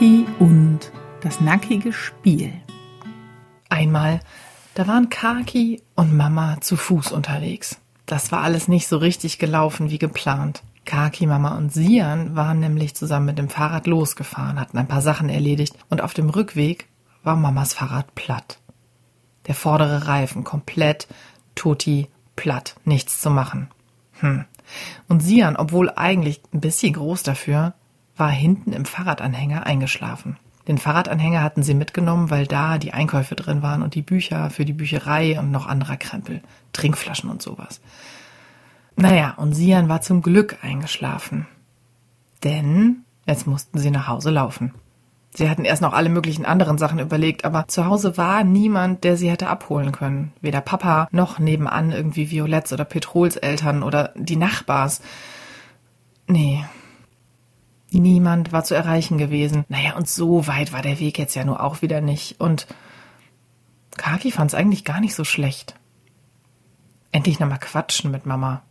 Kaki und das nackige Spiel. Einmal, da waren Kaki und Mama zu Fuß unterwegs. Das war alles nicht so richtig gelaufen wie geplant. Kaki, Mama und Sian waren nämlich zusammen mit dem Fahrrad losgefahren, hatten ein paar Sachen erledigt und auf dem Rückweg war Mamas Fahrrad platt. Der vordere Reifen komplett tutti platt, nichts zu machen. Hm. Und Sian, obwohl eigentlich ein bisschen groß dafür, war hinten im Fahrradanhänger eingeschlafen. Den Fahrradanhänger hatten sie mitgenommen, weil da die Einkäufe drin waren und die Bücher für die Bücherei und noch anderer Krempel, Trinkflaschen und sowas. Naja, und Sian war zum Glück eingeschlafen. Denn jetzt mussten sie nach Hause laufen. Sie hatten erst noch alle möglichen anderen Sachen überlegt, aber zu Hause war niemand, der sie hätte abholen können. Weder Papa noch nebenan irgendwie Violetts oder Petrols Eltern oder die Nachbars. Nee. Niemand war zu erreichen gewesen. Naja, und so weit war der Weg jetzt ja nur auch wieder nicht. Und Kaki fand's eigentlich gar nicht so schlecht. Endlich nochmal quatschen mit Mama.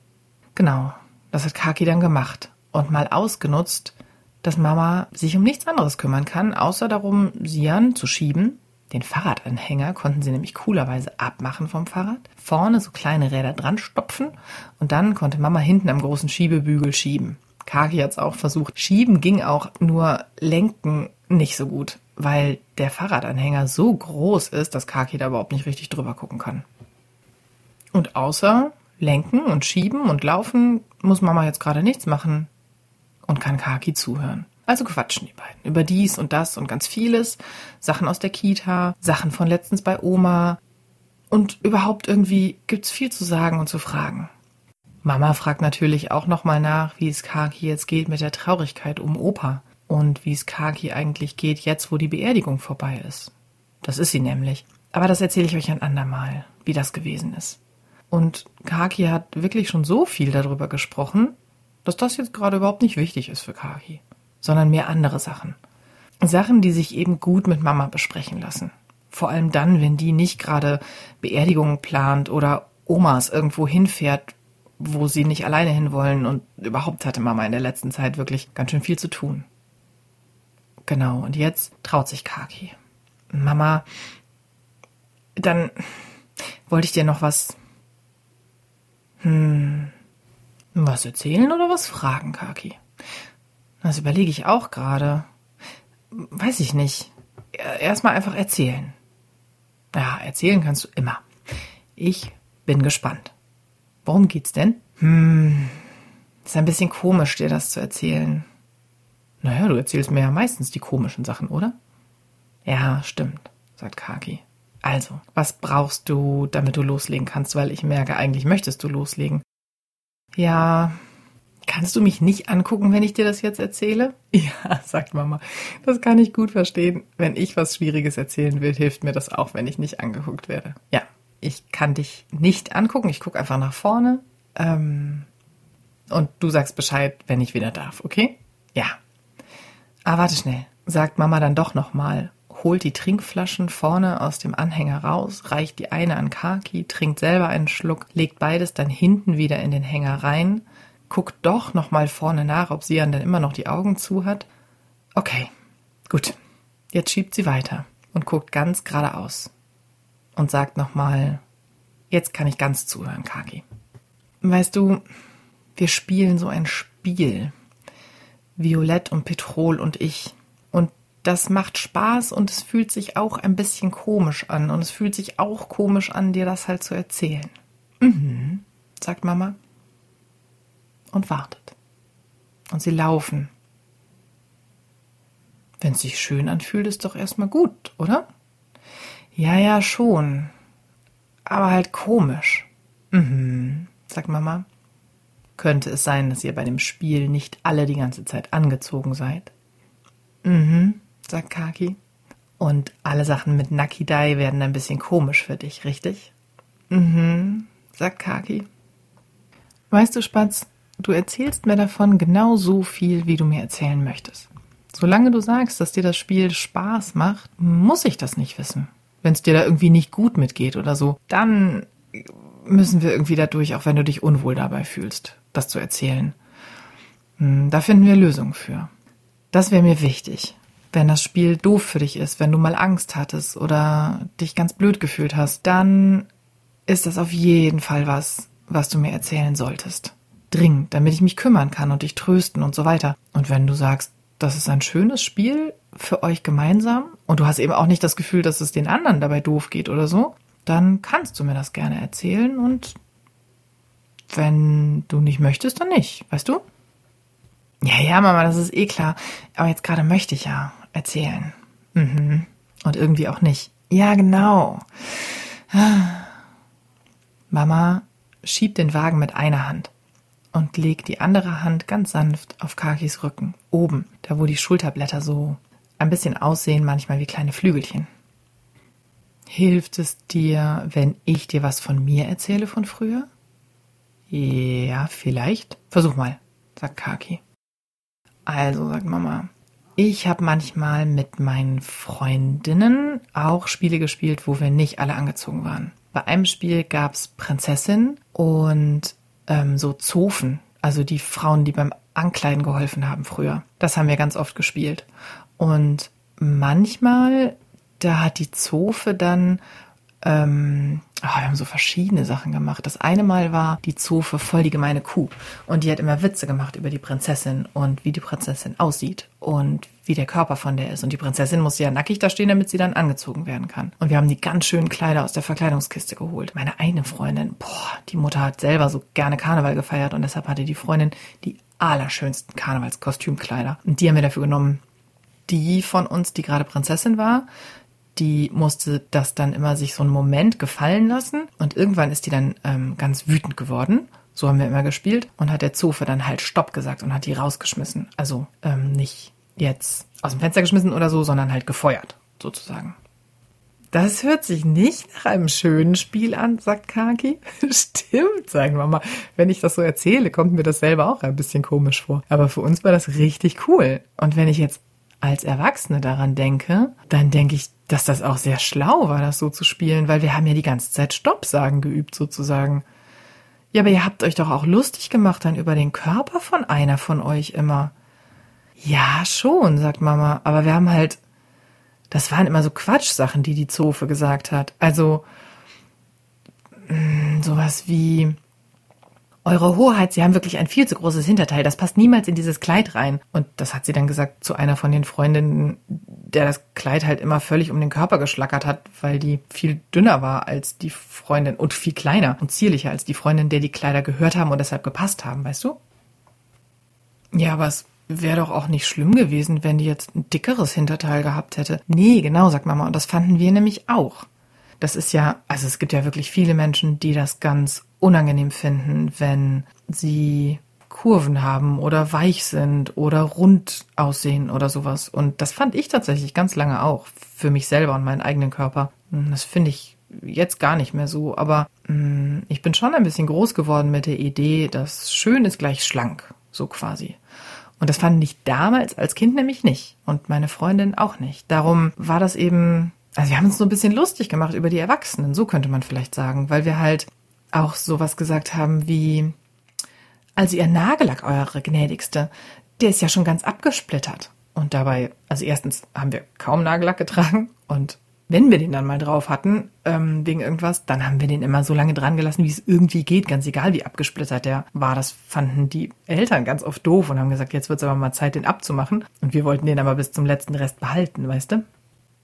Genau, das hat Kaki dann gemacht und mal ausgenutzt, dass Mama sich um nichts anderes kümmern kann, außer darum, Sian zu schieben. Den Fahrradanhänger konnten sie nämlich coolerweise abmachen vom Fahrrad, vorne so kleine Räder dran stopfen und dann konnte Mama hinten am großen Schiebebügel schieben. Kaki hat's auch versucht. Schieben ging auch, nur lenken nicht so gut, weil der Fahrradanhänger so groß ist, dass Kaki da überhaupt nicht richtig drüber gucken kann. Und außer lenken und schieben und laufen muss Mama jetzt gerade nichts machen und kann Kaki zuhören. Also quatschen die beiden über dies und das und ganz vieles. Sachen aus der Kita, Sachen von letztens bei Oma. Und überhaupt irgendwie gibt's viel zu sagen und zu fragen. Mama fragt natürlich auch nochmal nach, wie es Kaki jetzt geht mit der Traurigkeit um Opa und wie es Kaki eigentlich geht jetzt, wo die Beerdigung vorbei ist. Das ist sie nämlich. Aber das erzähle ich euch ein andermal, wie das gewesen ist. Und Kaki hat wirklich schon so viel darüber gesprochen, dass das jetzt gerade überhaupt nicht wichtig ist für Kaki, sondern mehr andere Sachen. Sachen, die sich eben gut mit Mama besprechen lassen. Vor allem dann, wenn die nicht gerade Beerdigungen plant oder Omas irgendwo hinfährt, wo sie nicht alleine hinwollen und überhaupt hatte Mama in der letzten Zeit wirklich ganz schön viel zu tun. Genau, und jetzt traut sich Kaki. Mama, dann wollte ich dir noch was. Hm, was erzählen oder was fragen, Kaki? Das überlege ich auch gerade. Weiß ich nicht. Erstmal einfach erzählen. Ja, erzählen kannst du immer. Ich bin gespannt. Worum geht's denn? Hm, ist ein bisschen komisch, dir das zu erzählen. Naja, du erzählst mir ja meistens die komischen Sachen, oder? Ja, stimmt, sagt Kaki. Also, was brauchst du, damit du loslegen kannst? Weil ich merke, eigentlich möchtest du loslegen. Ja, kannst du mich nicht angucken, wenn ich dir das jetzt erzähle? Ja, sagt Mama. Das kann ich gut verstehen. Wenn ich was Schwieriges erzählen will, hilft mir das auch, wenn ich nicht angeguckt werde. Ja, ich kann dich nicht angucken. Ich gucke einfach nach vorne. Ähm, und du sagst Bescheid, wenn ich wieder darf, okay? Ja. Ah, warte schnell. Sagt Mama dann doch nochmal holt die Trinkflaschen vorne aus dem Anhänger raus, reicht die eine an Kaki, trinkt selber einen Schluck, legt beides dann hinten wieder in den Hänger rein, guckt doch nochmal vorne nach, ob Sian dann immer noch die Augen zu hat. Okay, gut. Jetzt schiebt sie weiter und guckt ganz geradeaus und sagt nochmal, jetzt kann ich ganz zuhören, Kaki. Weißt du, wir spielen so ein Spiel. Violett und Petrol und ich das macht Spaß und es fühlt sich auch ein bisschen komisch an. Und es fühlt sich auch komisch an, dir das halt zu erzählen. Mhm, sagt Mama. Und wartet. Und sie laufen. Wenn es sich schön anfühlt, ist doch erstmal gut, oder? Ja, ja, schon. Aber halt komisch. Mhm, sagt Mama. Könnte es sein, dass ihr bei dem Spiel nicht alle die ganze Zeit angezogen seid? Mhm, sagt Kaki. Und alle Sachen mit Nakidai werden ein bisschen komisch für dich, richtig? Mhm, sagt Kaki. Weißt du, Spatz, du erzählst mir davon genau so viel, wie du mir erzählen möchtest. Solange du sagst, dass dir das Spiel Spaß macht, muss ich das nicht wissen. Wenn es dir da irgendwie nicht gut mitgeht oder so, dann müssen wir irgendwie dadurch, auch wenn du dich unwohl dabei fühlst, das zu erzählen. Hm, da finden wir Lösungen für. Das wäre mir wichtig. Wenn das Spiel doof für dich ist, wenn du mal Angst hattest oder dich ganz blöd gefühlt hast, dann ist das auf jeden Fall was, was du mir erzählen solltest. Dringend, damit ich mich kümmern kann und dich trösten und so weiter. Und wenn du sagst, das ist ein schönes Spiel für euch gemeinsam und du hast eben auch nicht das Gefühl, dass es den anderen dabei doof geht oder so, dann kannst du mir das gerne erzählen und wenn du nicht möchtest, dann nicht, weißt du? Ja, ja, Mama, das ist eh klar. Aber jetzt gerade möchte ich ja erzählen. Mhm. Und irgendwie auch nicht. Ja, genau. Mama schiebt den Wagen mit einer Hand und legt die andere Hand ganz sanft auf Kakis Rücken, oben, da wo die Schulterblätter so ein bisschen aussehen, manchmal wie kleine Flügelchen. Hilft es dir, wenn ich dir was von mir erzähle von früher? Ja, vielleicht. Versuch mal, sagt Kaki. Also, sagt Mama, ich habe manchmal mit meinen Freundinnen auch Spiele gespielt, wo wir nicht alle angezogen waren. Bei einem Spiel gab's Prinzessin und ähm, so Zofen, also die Frauen, die beim Ankleiden geholfen haben früher. Das haben wir ganz oft gespielt. Und manchmal, da hat die Zofe dann ähm, oh, wir haben so verschiedene Sachen gemacht. Das eine Mal war die Zofe voll die gemeine Kuh. Und die hat immer Witze gemacht über die Prinzessin und wie die Prinzessin aussieht und wie der Körper von der ist. Und die Prinzessin muss ja nackig da stehen, damit sie dann angezogen werden kann. Und wir haben die ganz schönen Kleider aus der Verkleidungskiste geholt. Meine eine Freundin, boah, die Mutter hat selber so gerne Karneval gefeiert und deshalb hatte die Freundin die allerschönsten Karnevalskostümkleider. Und die haben wir dafür genommen. Die von uns, die gerade Prinzessin war, die musste das dann immer sich so einen Moment gefallen lassen und irgendwann ist die dann ähm, ganz wütend geworden. So haben wir immer gespielt und hat der Zofe dann halt Stopp gesagt und hat die rausgeschmissen. Also ähm, nicht jetzt aus dem Fenster geschmissen oder so, sondern halt gefeuert, sozusagen. Das hört sich nicht nach einem schönen Spiel an, sagt Kaki. Stimmt, sagen wir mal. Wenn ich das so erzähle, kommt mir das selber auch ein bisschen komisch vor. Aber für uns war das richtig cool. Und wenn ich jetzt als Erwachsene daran denke, dann denke ich, dass das auch sehr schlau war, das so zu spielen, weil wir haben ja die ganze Zeit Stopp sagen geübt sozusagen. Ja, aber ihr habt euch doch auch lustig gemacht dann über den Körper von einer von euch immer. Ja, schon, sagt Mama, aber wir haben halt, das waren immer so Quatschsachen, die die Zofe gesagt hat. Also, mh, mm, sowas wie, eure Hoheit, Sie haben wirklich ein viel zu großes Hinterteil, das passt niemals in dieses Kleid rein. Und das hat sie dann gesagt zu einer von den Freundinnen, der das Kleid halt immer völlig um den Körper geschlackert hat, weil die viel dünner war als die Freundin und viel kleiner und zierlicher als die Freundin, der die Kleider gehört haben und deshalb gepasst haben, weißt du? Ja, aber es wäre doch auch nicht schlimm gewesen, wenn die jetzt ein dickeres Hinterteil gehabt hätte. Nee, genau, sagt Mama, und das fanden wir nämlich auch. Das ist ja, also es gibt ja wirklich viele Menschen, die das ganz unangenehm finden, wenn sie Kurven haben oder weich sind oder rund aussehen oder sowas. Und das fand ich tatsächlich ganz lange auch für mich selber und meinen eigenen Körper. Das finde ich jetzt gar nicht mehr so, aber mh, mm, ich bin schon ein bisschen groß geworden mit der Idee, dass schön ist gleich schlank, so quasi. Und das fand ich damals als Kind nämlich nicht und meine Freundin auch nicht. Darum war das eben, also wir haben uns so ein bisschen lustig gemacht über die Erwachsenen, so könnte man vielleicht sagen, weil wir halt auch sowas gesagt haben wie, also ihr Nagellack, eure Gnädigste, der ist ja schon ganz abgesplittert. Und dabei, also erstens haben wir kaum Nagellack getragen und wenn wir den dann mal drauf hatten, ähm, wegen irgendwas, dann haben wir den immer so lange dran gelassen, wie es irgendwie geht, ganz egal wie abgesplittert der war. Das fanden die Eltern ganz oft doof und haben gesagt, jetzt wird es aber mal Zeit, den abzumachen. Und wir wollten den aber bis zum letzten Rest behalten, weißt du?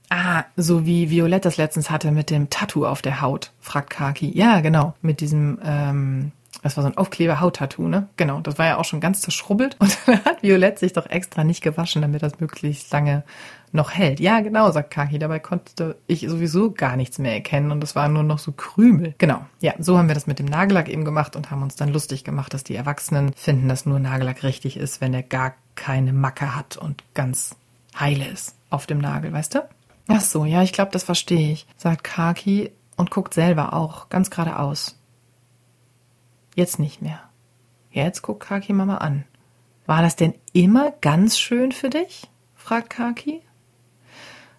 Ah, so wie Violett das letztens hatte mit dem Tattoo auf der Haut, fragt Kaki. Ja, genau, mit diesem, ähm, das war so ein Aufkleber-Haut-Tattoo, ne? Genau, das war ja auch schon ganz zerschrubbelt. Und dann hat Violett sich doch extra nicht gewaschen, damit das möglichst lange noch hält. Ja, genau, sagt Kaki. Dabei konnte ich sowieso gar nichts mehr erkennen und es waren nur noch so Krümel. Genau, ja, so haben wir das mit dem Nagellack eben gemacht und haben uns dann lustig gemacht, dass die Erwachsenen finden, dass nur Nagellack richtig ist, wenn er gar keine Macke hat und ganz heile ist auf dem Nagel, weißt du? Ach so, ja, ich glaube, das verstehe ich, sagt Kaki und guckt selber auch ganz geradeaus. Jetzt nicht mehr. Jetzt guckt Kaki Mama an. War das denn immer ganz schön für dich? fragt Kaki.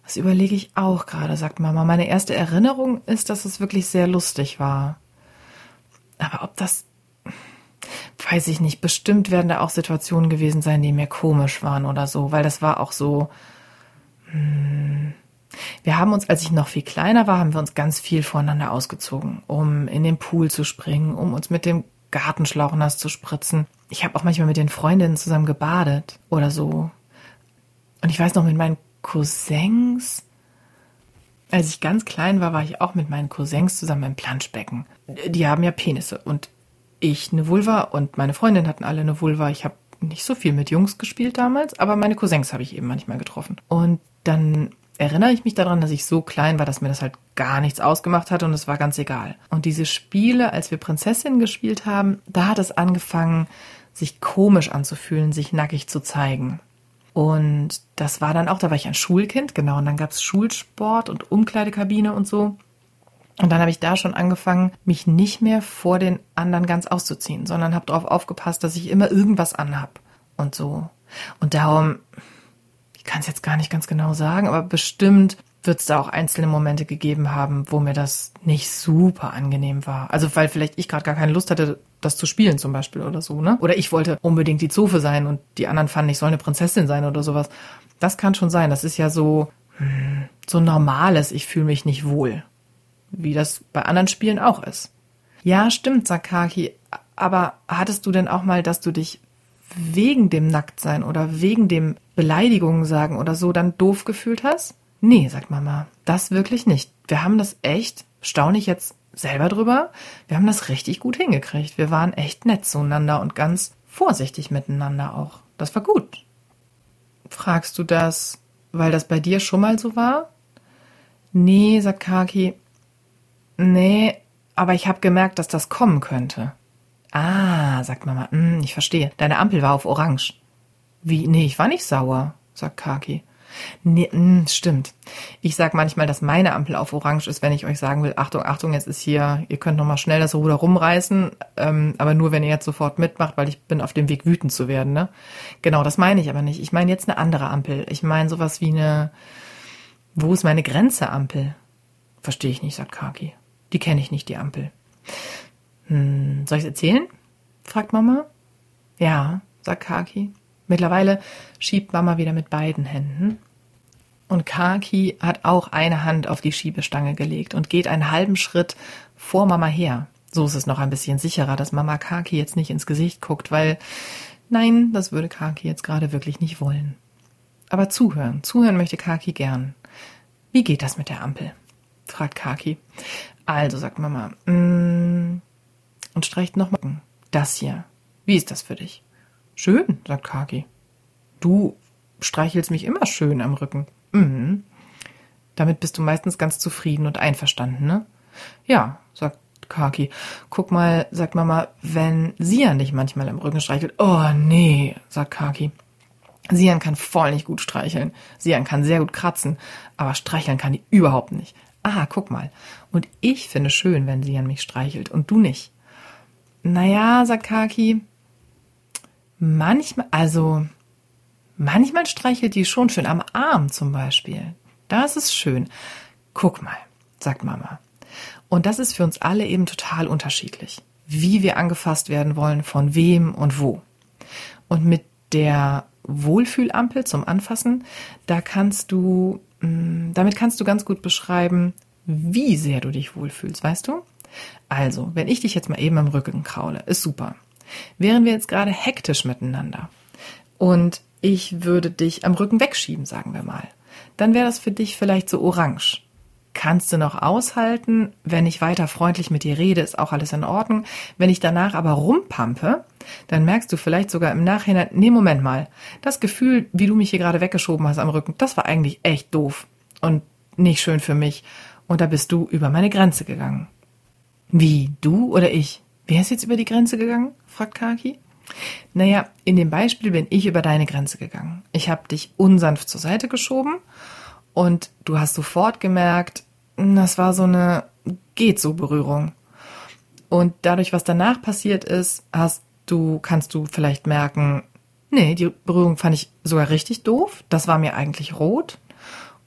Das überlege ich auch gerade, sagt Mama. Meine erste Erinnerung ist, dass es wirklich sehr lustig war. Aber ob das, weiß ich nicht, bestimmt werden da auch Situationen gewesen sein, die mir komisch waren oder so, weil das war auch so, Hm. Wir haben uns, als ich noch viel kleiner war, haben wir uns ganz viel voneinander ausgezogen, um in den Pool zu springen, um uns mit dem Gartenschlauch nass zu spritzen. Ich habe auch manchmal mit den Freundinnen zusammen gebadet oder so. Und ich weiß noch, mit meinen Cousins, als ich ganz klein war, war ich auch mit meinen Cousins zusammen im Planschbecken. Die haben ja Penisse und ich eine Vulva und meine Freundinnen hatten alle eine Vulva. Ich habe nicht so viel mit Jungs gespielt damals, aber meine Cousins habe ich eben manchmal getroffen. Und dann erinnere ich mich daran, dass ich so klein war, dass mir das halt gar nichts ausgemacht hat und es war ganz egal. Und diese Spiele, als wir Prinzessinnen gespielt haben, da hat es angefangen, sich komisch anzufühlen, sich nackig zu zeigen. Und das war dann auch, da war ich ein Schulkind, genau, und dann gab es Schulsport und Umkleidekabine und so. Und dann habe ich da schon angefangen, mich nicht mehr vor den anderen ganz auszuziehen, sondern habe darauf aufgepasst, dass ich immer irgendwas anhab und so. Und darum, kann es jetzt gar nicht ganz genau sagen, aber bestimmt wird es da auch einzelne Momente gegeben haben, wo mir das nicht super angenehm war. Also weil vielleicht ich gerade gar keine Lust hatte, das zu spielen zum Beispiel oder so, ne? Oder ich wollte unbedingt die Zofe sein und die anderen fanden, ich soll eine Prinzessin sein oder sowas. Das kann schon sein. Das ist ja so, hm, so normales, ich fühle mich nicht wohl wie das bei anderen Spielen auch ist. Ja, stimmt, sagt Kaki, aber hattest du denn auch mal, dass du dich wegen dem Nacktsein oder wegen dem Beleidigungen sagen oder so dann doof gefühlt hast? Nee, sagt Mama, das wirklich nicht. Wir haben das echt, staune ich jetzt selber drüber, wir haben das richtig gut hingekriegt. Wir waren echt nett zueinander und ganz vorsichtig miteinander auch. Das war gut. Fragst du das, weil das bei dir schon mal so war? Nee, sagt Kaki, Nee, aber ich habe gemerkt, dass das kommen könnte. Ah, sagt Mama, hm, ich verstehe. Deine Ampel war auf Orange. Wie? Nee, ich war nicht sauer, sagt Kaki. Nee, mh, hm, stimmt. Ich sag manchmal, dass meine Ampel auf Orange ist, wenn ich euch sagen will, Achtung, Achtung, jetzt ist hier, ihr könnt noch mal schnell das Ruder rumreißen, ähm, aber nur, wenn ihr jetzt sofort mitmacht, weil ich bin auf dem Weg, wütend zu werden, ne? Genau, das meine ich aber nicht. Ich meine jetzt eine andere Ampel. Ich meine sowas wie eine, wo ist meine Grenze Ampel? Verstehe ich nicht, sagt Kaki. Die kenne ich nicht, die Ampel. Hm, soll ich erzählen? fragt Mama. Ja, sagt Kaki. Mittlerweile schiebt Mama wieder mit beiden Händen. Und Kaki hat auch eine Hand auf die Schiebestange gelegt und geht einen halben Schritt vor Mama her. So ist es noch ein bisschen sicherer, dass Mama Kaki jetzt nicht ins Gesicht guckt, weil nein, das würde Kaki jetzt gerade wirklich nicht wollen. Aber zuhören, zuhören möchte Kaki gern. Wie geht das mit der Ampel? fragt Kaki. Also, sagt Mama, mm, und streicht noch mal. Das hier. Wie ist das für dich? Schön, sagt Kaki. Du streichelst mich immer schön am Rücken. Mhm. Damit bist du meistens ganz zufrieden und einverstanden, ne? Ja, sagt Kaki. Guck mal, sagt Mama, wenn Sian dich manchmal am Rücken streichelt. Oh, nee, sagt Kaki. Sian kann voll nicht gut streicheln. Sian kann sehr gut kratzen, aber streicheln kann die überhaupt nicht aha, guck mal. Und ich finde schön, wenn sie an mich streichelt und du nicht. Naja, sagt Kaki, manchmal, also manchmal streichelt die schon schön am Arm zum Beispiel. Das ist schön. Guck mal, sagt Mama. Und das ist für uns alle eben total unterschiedlich, wie wir angefasst werden wollen, von wem und wo. Und mit der Wohlfühlampel zum Anfassen, da kannst du Mm, damit kannst du ganz gut beschreiben, wie sehr du dich wohlfühlst, weißt du? Also, wenn ich dich jetzt mal eben am Rücken kraule, ist super. Wären wir jetzt gerade hektisch miteinander und ich würde dich am Rücken wegschieben, sagen wir mal, dann wäre das für dich vielleicht so orange. Kannst du noch aushalten, wenn ich weiter freundlich mit dir rede, ist auch alles in Ordnung. Wenn ich danach aber rumpampe, dann merkst du vielleicht sogar im Nachhinein, nee, Moment mal, das Gefühl, wie du mich hier gerade weggeschoben hast am Rücken, das war eigentlich echt doof und nicht schön für mich. Und da bist du über meine Grenze gegangen. Wie, du oder ich? Wer ist jetzt über die Grenze gegangen? Fragt Kaki. Naja, in dem Beispiel bin ich über deine Grenze gegangen. Ich habe dich unsanft zur Seite geschoben und du hast sofort gemerkt, das war so eine geht so Berührung. Und dadurch, was danach passiert ist, hast Du kannst du vielleicht merken, nee, die Berührung fand ich sogar richtig doof. Das war mir eigentlich rot.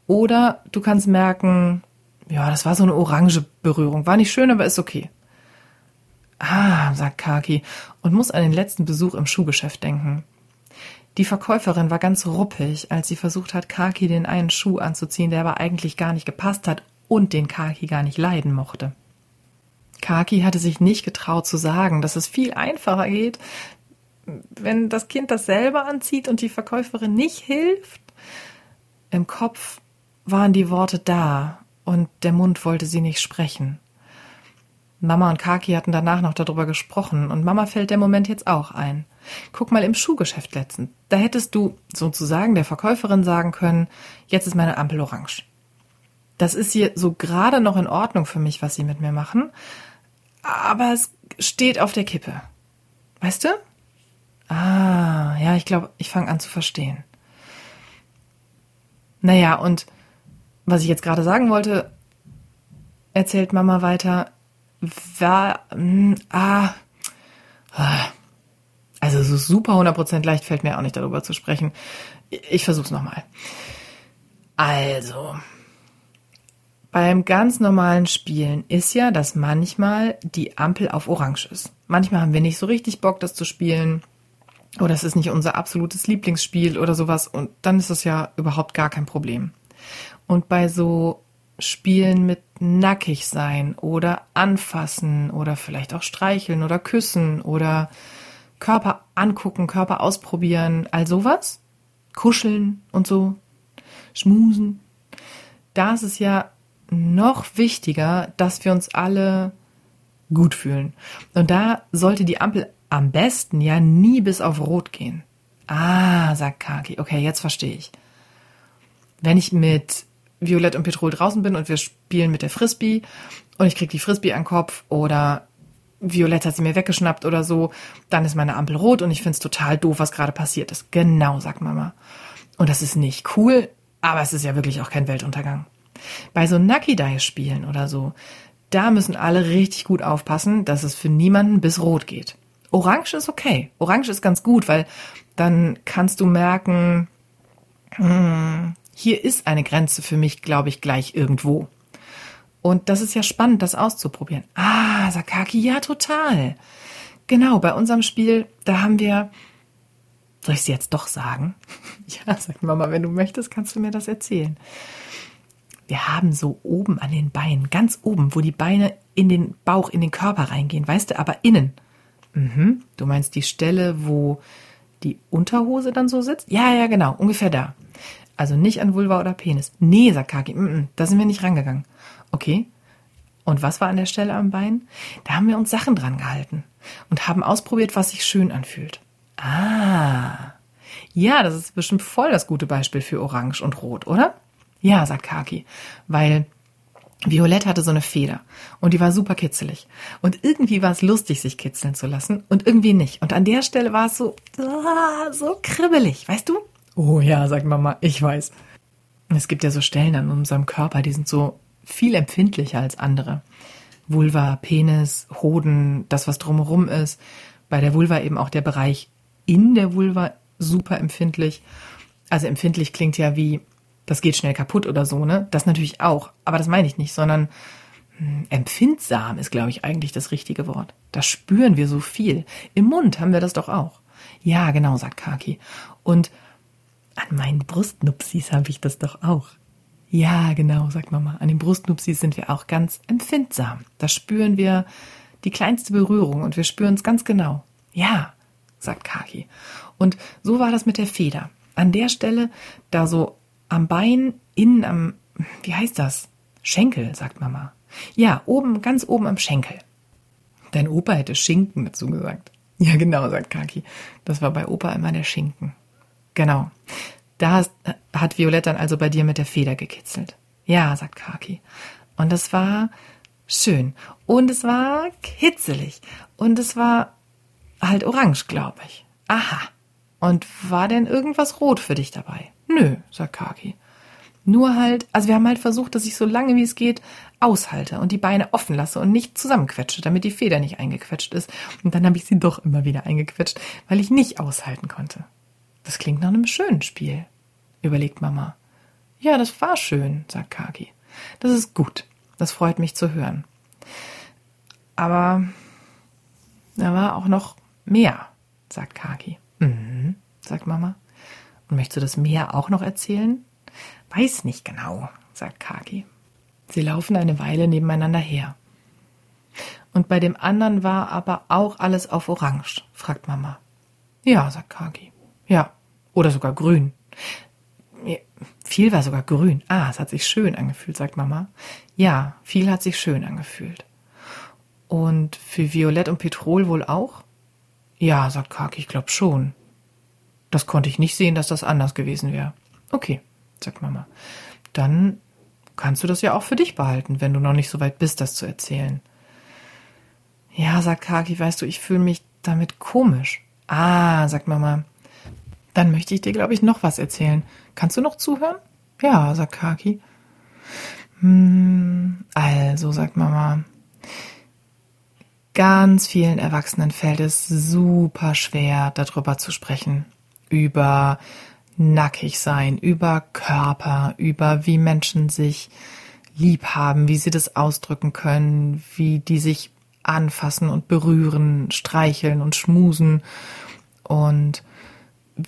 Oder du kannst merken, ja, das war so eine orange Berührung. War nicht schön, aber ist okay. Ah, sagt Kaki und muss an den letzten Besuch im Schuhgeschäft denken. Die Verkäuferin war ganz ruppig, als sie versucht hat, Kaki den einen Schuh anzuziehen, der aber eigentlich gar nicht gepasst hat und den Kaki gar nicht leiden mochte. Kaki hatte sich nicht getraut zu sagen, dass es viel einfacher geht, wenn das Kind das selber anzieht und die Verkäuferin nicht hilft. Im Kopf waren die Worte da und der Mund wollte sie nicht sprechen. Mama und Kaki hatten danach noch darüber gesprochen und Mama fällt der Moment jetzt auch ein. Guck mal im Schuhgeschäft letztens. Da hättest du sozusagen der Verkäuferin sagen können, jetzt ist meine Ampel orange. Das ist hier so gerade noch in Ordnung für mich, was sie mit mir machen, aber es steht auf der Kippe. Weißt du? Ah, ja, ich glaube, ich fange an zu verstehen. Naja, und was ich jetzt gerade sagen wollte, erzählt Mama weiter, war, mh, hm, ah, ah, also so super 100% leicht fällt mir auch nicht darüber zu sprechen. Ich versuch's nochmal. Also, beim ganz normalen Spielen ist ja, dass manchmal die Ampel auf Orange ist. Manchmal haben wir nicht so richtig Bock, das zu spielen. Oder es ist nicht unser absolutes Lieblingsspiel oder sowas. Und dann ist das ja überhaupt gar kein Problem. Und bei so Spielen mit nackig sein oder anfassen oder vielleicht auch streicheln oder küssen oder Körper angucken, Körper ausprobieren, all sowas, kuscheln und so, schmusen. Da ist es ja noch wichtiger, dass wir uns alle gut fühlen. Und da sollte die Ampel am besten ja nie bis auf Rot gehen. Ah, sagt Kaki. Okay, jetzt verstehe ich. Wenn ich mit Violett und Petrol draußen bin und wir spielen mit der Frisbee und ich krieg die Frisbee an den Kopf oder Violett hat sie mir weggeschnappt oder so, dann ist meine Ampel rot und ich find's total doof, was gerade passiert ist. Genau, sagt Mama. Und das ist nicht cool, aber es ist ja wirklich auch kein Weltuntergang. Bei so Nucky Dice Spielen oder so, da müssen alle richtig gut aufpassen, dass es für niemanden bis rot geht. Orange ist okay. Orange ist ganz gut, weil dann kannst du merken, hm, hier ist eine Grenze für mich, glaube ich, gleich irgendwo. Und das ist ja spannend, das auszuprobieren. Ah, Sakaki, ja, total. Genau, bei unserem Spiel, da haben wir, soll ich es jetzt doch sagen? ja, sag Mama, wenn du möchtest, kannst du mir das erzählen. Wir haben so oben an den Beinen, ganz oben, wo die Beine in den Bauch, in den Körper reingehen, weißt du, aber innen. Mhm, du meinst die Stelle, wo die Unterhose dann so sitzt? Ja, ja, genau, ungefähr da. Also nicht an Vulva oder Penis. Nee, sagt Kaki, mm -mm, da sind wir nicht rangegangen. Okay. Und was war an der Stelle am Bein? Da haben wir uns Sachen dran gehalten und haben ausprobiert, was sich schön anfühlt. Ah. Ja, das ist bestimmt voll das gute Beispiel für Orange und Rot, oder? Ja, sagt Kaki, weil Violett hatte so eine Feder und die war super kitzelig. Und irgendwie war es lustig, sich kitzeln zu lassen und irgendwie nicht. Und an der Stelle war es so, ah, so kribbelig, weißt du? Oh ja, sagt Mama, ich weiß. Es gibt ja so Stellen an unserem Körper, die sind so viel empfindlicher als andere. Vulva, Penis, Hoden, das, was drumherum ist. Bei der Vulva eben auch der Bereich in der Vulva super empfindlich. Also empfindlich klingt ja wie, das geht schnell kaputt oder so, ne? Das natürlich auch. Aber das meine ich nicht, sondern hm, empfindsam ist, glaube ich, eigentlich das richtige Wort. Da spüren wir so viel. Im Mund haben wir das doch auch. Ja, genau, sagt Kaki. Und an meinen Brustnupsis habe ich das doch auch. Ja, genau, sagt Mama. An den Brustnupsis sind wir auch ganz empfindsam. Da spüren wir die kleinste Berührung und wir spüren es ganz genau. Ja, sagt Kaki. Und so war das mit der Feder. An der Stelle, da so am Bein, innen am, wie heißt das? Schenkel, sagt Mama. Ja, oben, ganz oben am Schenkel. Dein Opa hätte Schinken dazu gesagt. Ja, genau, sagt Kaki. Das war bei Opa immer der Schinken. Genau. Da hat Violett dann also bei dir mit der Feder gekitzelt. Ja, sagt Kaki. Und es war schön. Und es war kitzelig. Und es war halt orange, glaube ich. Aha. Und war denn irgendwas rot für dich dabei? Nö, sagt Kaki. Nur halt, also wir haben halt versucht, dass ich so lange wie es geht aushalte und die Beine offen lasse und nicht zusammenquetsche, damit die Feder nicht eingequetscht ist. Und dann habe ich sie doch immer wieder eingequetscht, weil ich nicht aushalten konnte. Das klingt nach einem schönen Spiel, überlegt Mama. Ja, das war schön, sagt Kaki. Das ist gut. Das freut mich zu hören. Aber da war auch noch mehr, sagt Kaki. Mhm, sagt Mama. Und möchtest du das Meer auch noch erzählen? Weiß nicht genau, sagt Kaki. Sie laufen eine Weile nebeneinander her. Und bei dem anderen war aber auch alles auf Orange, fragt Mama. Ja, sagt Kaki. Ja, oder sogar grün. Viel war sogar grün. Ah, es hat sich schön angefühlt, sagt Mama. Ja, viel hat sich schön angefühlt. Und für Violett und Petrol wohl auch? Ja, sagt Kaki, ich glaub schon. Das konnte ich nicht sehen, dass das anders gewesen wäre. Okay, sagt Mama. Dann kannst du das ja auch für dich behalten, wenn du noch nicht so weit bist, das zu erzählen. Ja, sagt Kaki, weißt du, ich fühle mich damit komisch. Ah, sagt Mama. Dann möchte ich dir, glaube ich, noch was erzählen. Kannst du noch zuhören? Ja, sagt Kaki. Hm, also, sagt Mama. Ganz vielen Erwachsenen fällt es super schwer, darüber zu sprechen. Über nackig sein, über Körper, über wie Menschen sich lieb haben, wie sie das ausdrücken können, wie die sich anfassen und berühren, streicheln und schmusen und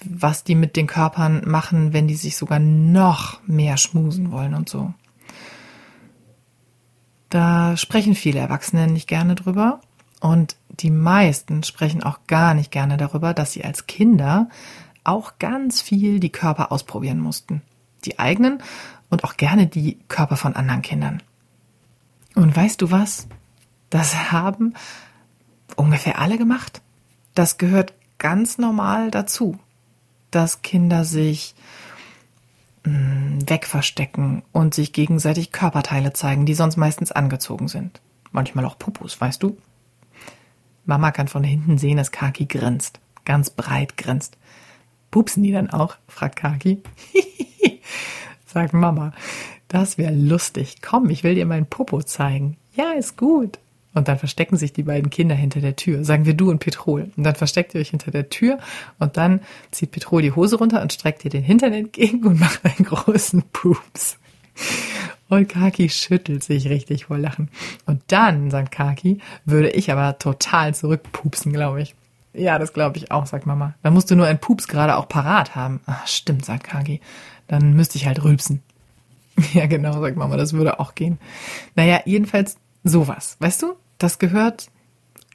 was die mit den Körpern machen, wenn die sich sogar noch mehr schmusen wollen und so. Da sprechen viele Erwachsene nicht gerne drüber und die meisten sprechen auch gar nicht gerne darüber, dass sie als Kinder auch ganz viel die Körper ausprobieren mussten. Die eigenen und auch gerne die Körper von anderen Kindern. Und weißt du was? Das haben ungefähr alle gemacht. Das gehört ganz normal dazu, dass Kinder sich mm, wegverstecken und sich gegenseitig Körperteile zeigen, die sonst meistens angezogen sind. Manchmal auch Pupus, weißt du? Mama kann von hinten sehen, dass Kaki grinst. Ganz breit grinst. Pupsen die dann auch? fragt Kaki. sagt Mama. Das wäre lustig. Komm, ich will dir meinen Popo zeigen. Ja, ist gut. Und dann verstecken sich die beiden Kinder hinter der Tür. Sagen wir du und Petrol. Und dann versteckt ihr euch hinter der Tür und dann zieht Petrol die Hose runter und streckt ihr den Hintern entgegen und macht einen großen Pups. Und Kaki schüttelt sich richtig vor Lachen. Und dann, sagt Kaki, würde ich aber total zurückpupsen, glaube ich. Ja, das glaube ich auch, sagt Mama. Dann musst du nur einen Pups gerade auch parat haben. Ach, stimmt, sagt Kaki. Dann müsste ich halt rülpsen. Ja, genau, sagt Mama, das würde auch gehen. Naja, jedenfalls sowas. Weißt du, das gehört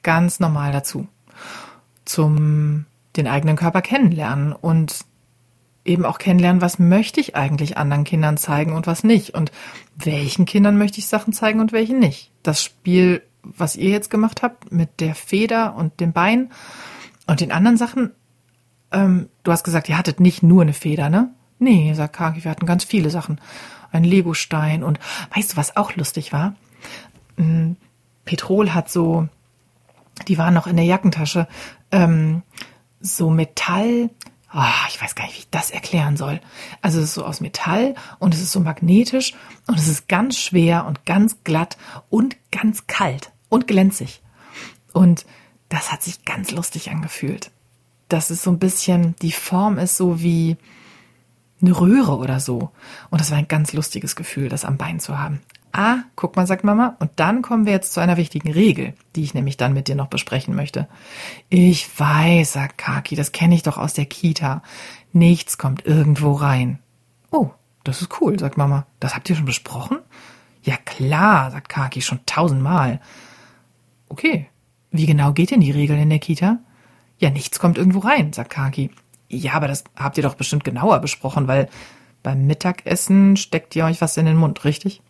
ganz normal dazu. Zum den eigenen Körper kennenlernen und eben auch kennenlernen, was möchte ich eigentlich anderen Kindern zeigen und was nicht. Und welchen Kindern möchte ich Sachen zeigen und welchen nicht. Das Spiel, was ihr jetzt gemacht habt mit der Feder und dem Bein und den anderen Sachen, ähm, du hast gesagt, ihr hattet nicht nur eine Feder, ne? Nee, sagt Kaki, wir hatten ganz viele Sachen. Ein Legostein und weißt du, was auch lustig war? Petrol hat so, die waren noch in der Jackentasche, ähm, so Metall, oh, ich weiß gar nicht, wie ich das erklären soll. Also es ist so aus Metall und es ist so magnetisch und es ist ganz schwer und ganz glatt und ganz kalt und glänzig. Und das hat sich ganz lustig angefühlt. Das ist so ein bisschen, die Form ist so wie eine Röhre oder so. Und das war ein ganz lustiges Gefühl, das am Bein zu haben. Ah, guck mal, sagt Mama. Und dann kommen wir jetzt zu einer wichtigen Regel, die ich nämlich dann mit dir noch besprechen möchte. Ich weiß, sagt Kaki, das kenne ich doch aus der Kita. Nichts kommt irgendwo rein. Oh, das ist cool, sagt Mama. Das habt ihr schon besprochen? Ja klar, sagt Kaki schon tausendmal. Okay, wie genau geht denn die Regel in der Kita? Ja, nichts kommt irgendwo rein, sagt Kaki. Ja, aber das habt ihr doch bestimmt genauer besprochen, weil beim Mittagessen steckt ihr euch was in den Mund, richtig?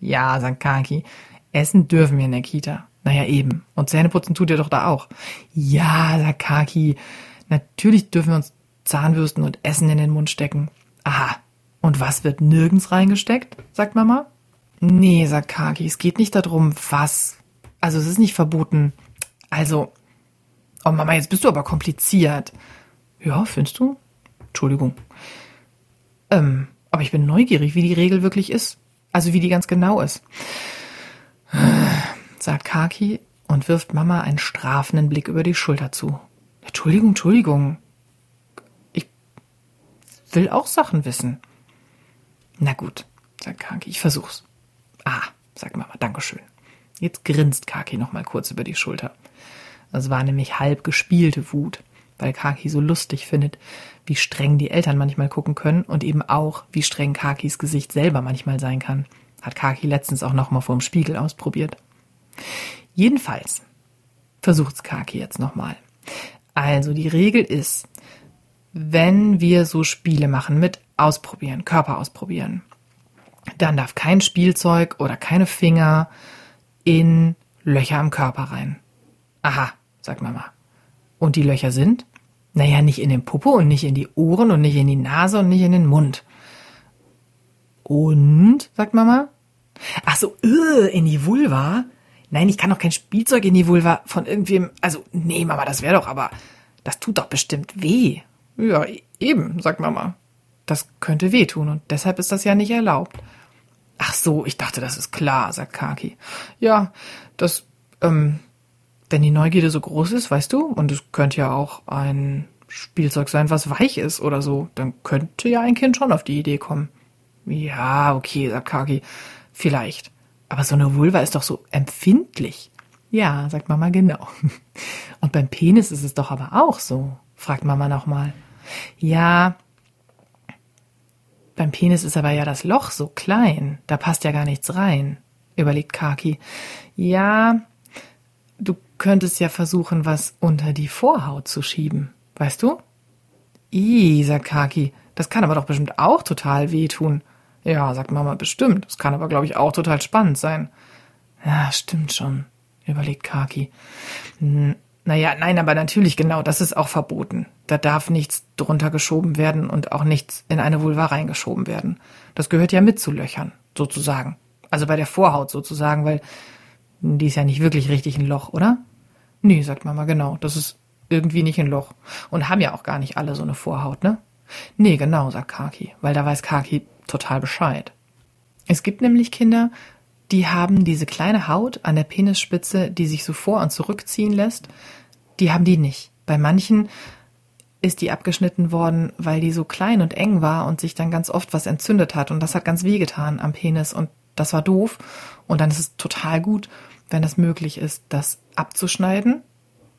Ja, sagt Kaki. Essen dürfen wir in der Kita. Naja, eben. Und Zähneputzen tut ihr doch da auch. Ja, sagt Kaki. Natürlich dürfen wir uns Zahnbürsten und Essen in den Mund stecken. Aha. Und was wird nirgends reingesteckt? sagt Mama. Nee, sagt Kaki. Es geht nicht darum, was. Also, es ist nicht verboten. Also. Oh Mama, jetzt bist du aber kompliziert. Ja, findest du? Entschuldigung. Ähm, aber ich bin neugierig, wie die Regel wirklich ist. Also wie die ganz genau ist. Sagt Kaki und wirft Mama einen strafenden Blick über die Schulter zu. Entschuldigung, Entschuldigung. Ich will auch Sachen wissen. Na gut, sagt Kaki, ich versuch's. Ah, sagt Mama, Dankeschön. Jetzt grinst Kaki noch mal kurz über die Schulter. Das war nämlich halb gespielte Wut. Weil Kaki so lustig findet, wie streng die Eltern manchmal gucken können und eben auch, wie streng Kakis Gesicht selber manchmal sein kann. Hat Kaki letztens auch nochmal vor dem Spiegel ausprobiert. Jedenfalls versucht's Kaki jetzt nochmal. Also die Regel ist, wenn wir so Spiele machen mit Ausprobieren, Körper ausprobieren, dann darf kein Spielzeug oder keine Finger in Löcher am Körper rein. Aha, sagt Mama. Und die Löcher sind? Naja, nicht in den Puppe und nicht in die Ohren und nicht in die Nase und nicht in den Mund. Und, sagt Mama. Ach so, uh, in die Vulva? Nein, ich kann doch kein Spielzeug in die Vulva von irgendwem. Also, nee, Mama, das wäre doch aber. Das tut doch bestimmt weh. Ja, eben, sagt Mama. Das könnte wehtun und deshalb ist das ja nicht erlaubt. Ach so, ich dachte, das ist klar, sagt Kaki. Ja, das, ähm, wenn die Neugierde so groß ist, weißt du, und es könnte ja auch ein Spielzeug sein, was weich ist oder so, dann könnte ja ein Kind schon auf die Idee kommen. Ja, okay, sagt Kaki. Vielleicht. Aber so eine Vulva ist doch so empfindlich. Ja, sagt Mama genau. Und beim Penis ist es doch aber auch so, fragt Mama nochmal. Ja, beim Penis ist aber ja das Loch so klein, da passt ja gar nichts rein, überlegt Kaki. Ja, du könntest ja versuchen, was unter die Vorhaut zu schieben, weißt du? I, sagt Kaki, das kann aber doch bestimmt auch total wehtun. Ja, sagt Mama, bestimmt. Das kann aber, glaube ich, auch total spannend sein. Ja, stimmt schon, überlegt Kaki. Naja, nein, aber natürlich genau, das ist auch verboten. Da darf nichts drunter geschoben werden und auch nichts in eine Vulva reingeschoben werden. Das gehört ja mit zu Löchern, sozusagen. Also bei der Vorhaut sozusagen, weil die ist ja nicht wirklich richtig ein Loch, oder? Nee, sagt Mama, genau. Das ist irgendwie nicht ein Loch. Und haben ja auch gar nicht alle so eine Vorhaut, ne? Nee, genau, sagt Kaki, weil da weiß Kaki total Bescheid. Es gibt nämlich Kinder, die haben diese kleine Haut an der Penisspitze, die sich so vor und zurückziehen lässt, die haben die nicht. Bei manchen ist die abgeschnitten worden, weil die so klein und eng war und sich dann ganz oft was entzündet hat und das hat ganz wehgetan am Penis und das war doof und dann ist es total gut, wenn es möglich ist, das abzuschneiden,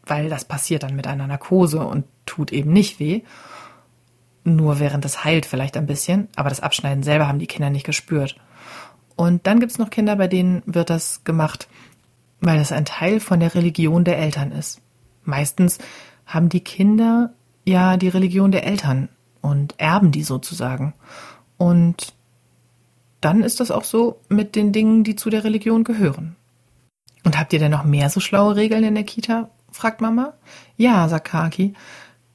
weil das passiert dann mit einer Narkose und tut eben nicht weh. Nur während es heilt vielleicht ein bisschen, aber das Abschneiden selber haben die Kinder nicht gespürt. Und dann gibt's noch Kinder, bei denen wird das gemacht, weil das ein Teil von der Religion der Eltern ist. Meistens haben die Kinder ja die Religion der Eltern und erben die sozusagen. Und dann ist das auch so mit den Dingen, die zu der Religion gehören. Und habt ihr denn noch mehr so schlaue Regeln in der Kita? fragt Mama. Ja, sagt Kaki,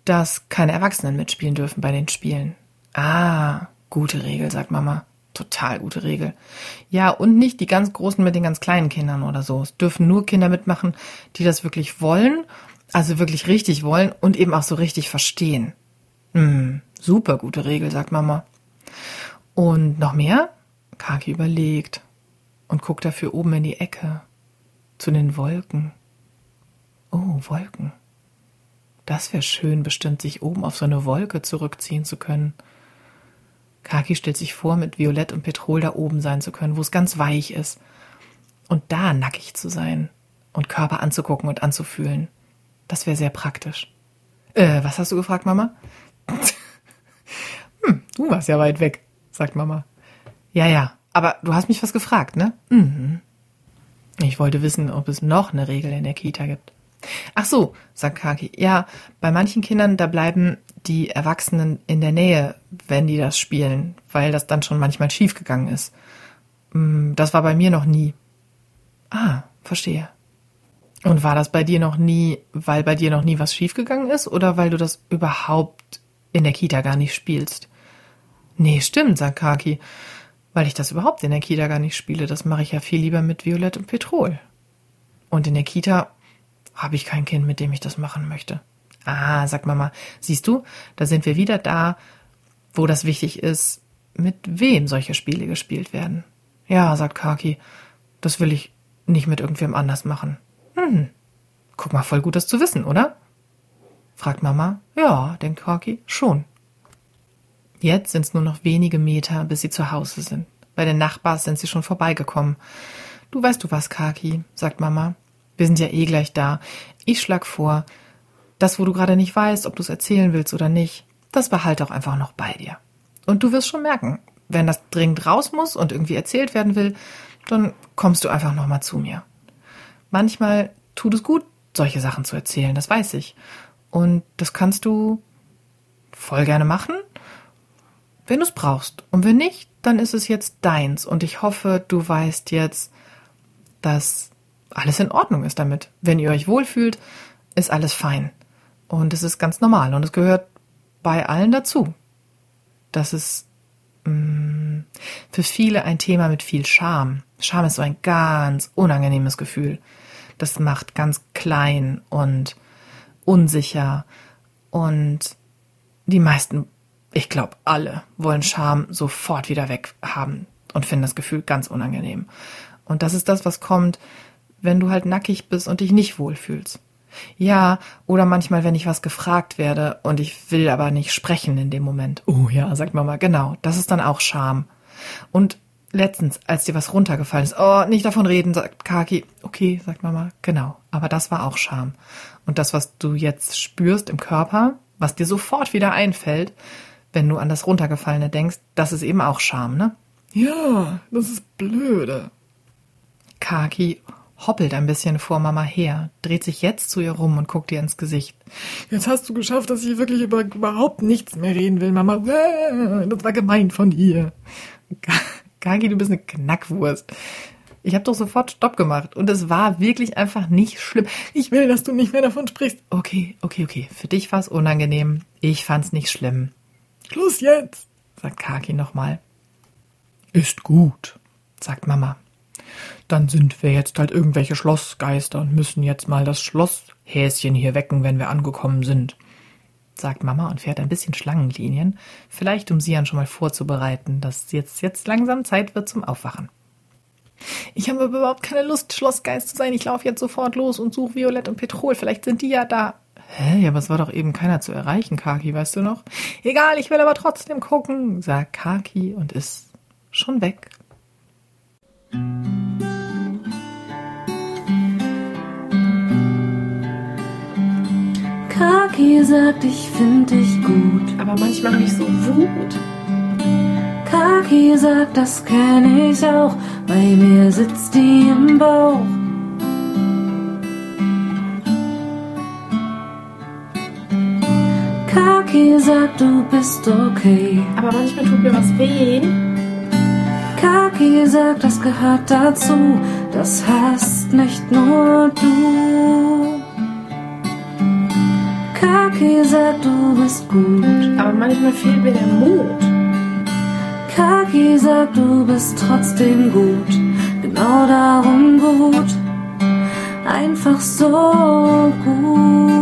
dass keine Erwachsenen mitspielen dürfen bei den Spielen. Ah, gute Regel, sagt Mama total gute Regel. Ja, und nicht die ganz Großen mit den ganz kleinen Kindern oder so. Es dürfen nur Kinder mitmachen, die das wirklich wollen, also wirklich richtig wollen und eben auch so richtig verstehen. Hm, super gute Regel, sagt Mama. Und noch mehr? Kaki überlegt und guckt dafür oben in die Ecke. Zu den Wolken. Oh, Wolken. Das wäre schön, bestimmt sich oben auf so eine Wolke zurückziehen zu können. Kaki stellt sich vor, mit Violett und Petrol da oben sein zu können, wo es ganz weich ist. Und da nackig zu sein und Körper anzugucken und anzufühlen. Das wäre sehr praktisch. Äh, was hast du gefragt, Mama? hm, du warst ja weit weg, sagt Mama. Ja, ja, aber du hast mich was gefragt, ne? Mhm. Ich wollte wissen, ob es noch eine Regel in der Kita gibt. Ach so, sagt Kaki. Ja, bei manchen Kindern, da bleiben die Erwachsenen in der Nähe, wenn die das spielen, weil das dann schon manchmal schiefgegangen ist. Mm, das war bei mir noch nie. Ah, verstehe. Und war das bei dir noch nie, weil bei dir noch nie was schiefgegangen ist oder weil du das überhaupt in der Kita gar nicht spielst? Nee, stimmt, sagt Kaki. Weil ich das überhaupt in der Kita gar nicht spiele. Das mache ich ja viel lieber mit Violett und Petrol. Und in der Kita habe ich kein Kind, mit dem ich das machen möchte. Ah, sagt Mama, siehst du, da sind wir wieder da, wo das wichtig ist, mit wem solche Spiele gespielt werden. Ja, sagt Kaki, das will ich nicht mit irgendwem anders machen. Hm, guck mal, voll gut das zu wissen, oder? fragt Mama. Ja, denkt Kaki, schon. Jetzt sind's nur noch wenige Meter, bis sie zu Hause sind. Bei den Nachbars sind sie schon vorbeigekommen. Du weißt du was, Kaki, sagt Mama. Wir sind ja eh gleich da. Ich schlag vor, das, wo du gerade nicht weißt, ob du es erzählen willst oder nicht, das behalte auch einfach noch bei dir. Und du wirst schon merken, wenn das dringend raus muss und irgendwie erzählt werden will, dann kommst du einfach nochmal zu mir. Manchmal tut es gut, solche Sachen zu erzählen, das weiß ich. Und das kannst du voll gerne machen, wenn du es brauchst. Und wenn nicht, dann ist es jetzt deins. Und ich hoffe, du weißt jetzt, dass alles in Ordnung ist damit. Wenn ihr euch wohlfühlt, ist alles fein. Und es ist ganz normal und es gehört bei allen dazu. Das ist mh, mm, für viele ein Thema mit viel Scham. Scham ist so ein ganz unangenehmes Gefühl. Das macht ganz klein und unsicher. Und die meisten, ich glaube alle, wollen Scham sofort wieder weg haben und finden das Gefühl ganz unangenehm. Und das ist das, was kommt, wenn du halt nackig bist und dich nicht wohlfühlst. Ja, oder manchmal, wenn ich was gefragt werde und ich will aber nicht sprechen in dem Moment. Oh ja, sagt Mama, genau, das ist dann auch Scham. Und letztens, als dir was runtergefallen ist, oh, nicht davon reden, sagt Kaki. Okay, sagt Mama, genau, aber das war auch Scham. Und das, was du jetzt spürst im Körper, was dir sofort wieder einfällt, wenn du an das Runtergefallene denkst, das ist eben auch Scham, ne? Ja, das ist blöde. Kaki hoppelt ein bisschen vor Mama her, dreht sich jetzt zu ihr rum und guckt ihr ins Gesicht. Jetzt hast du geschafft, dass ich wirklich über überhaupt nichts mehr reden will, Mama. Das war gemein von dir. Kagi, du bist eine Knackwurst. Ich habe doch sofort Stopp gemacht und es war wirklich einfach nicht schlimm. Ich will, dass du nicht mehr davon sprichst. Okay, okay, okay. Für dich war es unangenehm. Ich fand's nicht schlimm. Schluss jetzt, sagt Kaki nochmal. Ist gut, sagt Mama dann sind wir jetzt halt irgendwelche Schlossgeister und müssen jetzt mal das Schlosshäschen hier wecken, wenn wir angekommen sind. Sagt Mama und fährt ein bisschen Schlangenlinien, vielleicht um Sian schon mal vorzubereiten, dass jetzt, jetzt langsam Zeit wird zum Aufwachen. Ich habe überhaupt keine Lust, Schlossgeist zu sein. Ich laufe jetzt sofort los und suche Violett und Petrol. Vielleicht sind die ja da. Hä? Ja, aber es war doch eben keiner zu erreichen, Kaki, weißt du noch? Egal, ich will aber trotzdem gucken, sagt Kaki und ist schon weg. Kaki sagt, ich find dich gut. Aber manchmal hab ich so Wut. Kaki sagt, das kenn ich auch. Bei mir sitzt die im Bauch. Kaki sagt, du bist okay. Aber manchmal tut mir was weh. Kaki sagt, das gehört dazu. Das hast nicht nur du. Kaki sagt, du bist gut. Aber manchmal fehlt mir der Mut. Kaki sagt, du bist trotzdem gut. Genau darum gut. Einfach so gut.